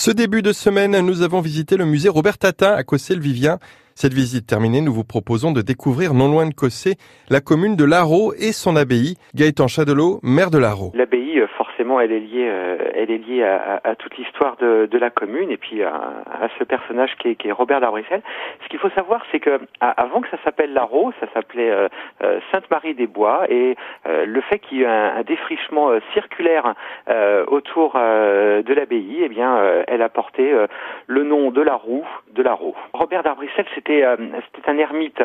Ce début de semaine, nous avons visité le musée Robert Tatin à Cossé-le-Vivien. Cette visite terminée, nous vous proposons de découvrir non loin de Cossé la commune de Larot et son abbaye. Gaëtan Chadelot, maire de. L'abbaye, forcément, elle est liée, euh, elle est liée à, toute l'histoire de, la commune et puis à, ce personnage qui est, Robert d'Arbrissel. Ce qu'il faut savoir, c'est que avant que ça s'appelle Larot, ça s'appelait euh, euh Sainte-Marie-des-Bois et le fait qu'il y ait un, un défrichement circulaire autour de l'abbaye, eh bien, elle a porté le nom de la roue de Larot. Robert d'Arbrissel, c'était un ermite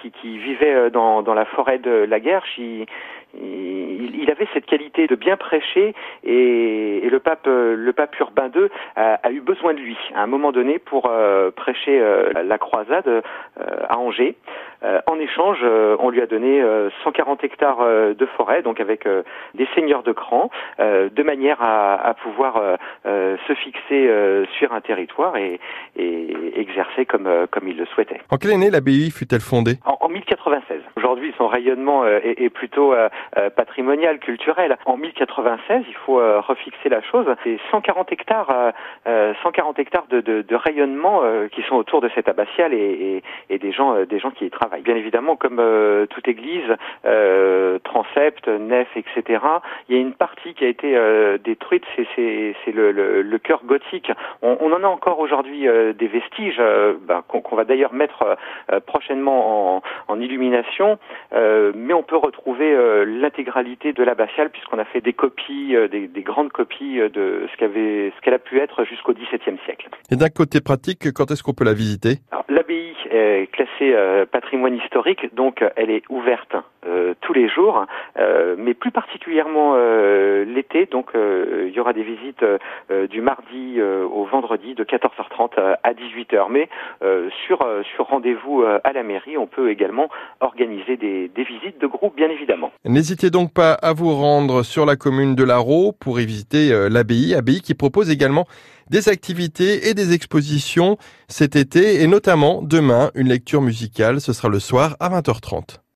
qui, vivait dans, dans, la forêt de la Guerche. Il, il, avait cette qualité de bien prêcher et, le pape le pape Urbain II a, eu besoin de lui à un moment donné pour prêcher la croisade à Angers. en échange, on lui a donné 140 hectares de forêt, donc avec des seigneurs de cran, de manière à, pouvoir se fixer sur un territoire et, et exercer comme comme il le souhaitait. En quelle année l'abbaye fut-elle fondée? 1096. Aujourd'hui, son rayonnement euh, est, est, plutôt euh, euh, patrimonial, culturel. En 1096, il faut refixer la chose. C'est 140 hectares, 140 hectares de, de, de rayonnement qui sont autour de cette abbatiale et, et, et, des gens, des gens qui y travaillent. Bien évidemment, comme toute église, transept, nef, etc. Il y a une partie qui a été détruite, c'est le, le, le cœur gothique. On, on, en a encore aujourd'hui des vestiges ben, qu'on va d'ailleurs mettre prochainement en, en illumination, euh, mais on peut retrouver euh, l'intégralité de l'abbatiale puisqu'on a fait des copies, des, des, grandes copies de ce qu'avait, ce qu'elle a pu être jusqu'au XVIIe siècle. Et d'un côté pratique, quand est-ce qu'on peut la visiter? Classée patrimoine historique, donc elle est ouverte tous les jours, mais plus particulièrement l'été. Donc il y aura des visites du mardi au vendredi de 14h30 à 18h. Mais sur, sur rendez-vous à la mairie, on peut également organiser des, des visites de groupe, bien évidemment. N'hésitez donc pas à vous rendre sur la commune de Larot pour y visiter l'abbaye, abbaye qui propose également des activités et des expositions cet été et notamment demain une lecture musicale, ce sera le soir à 20h30.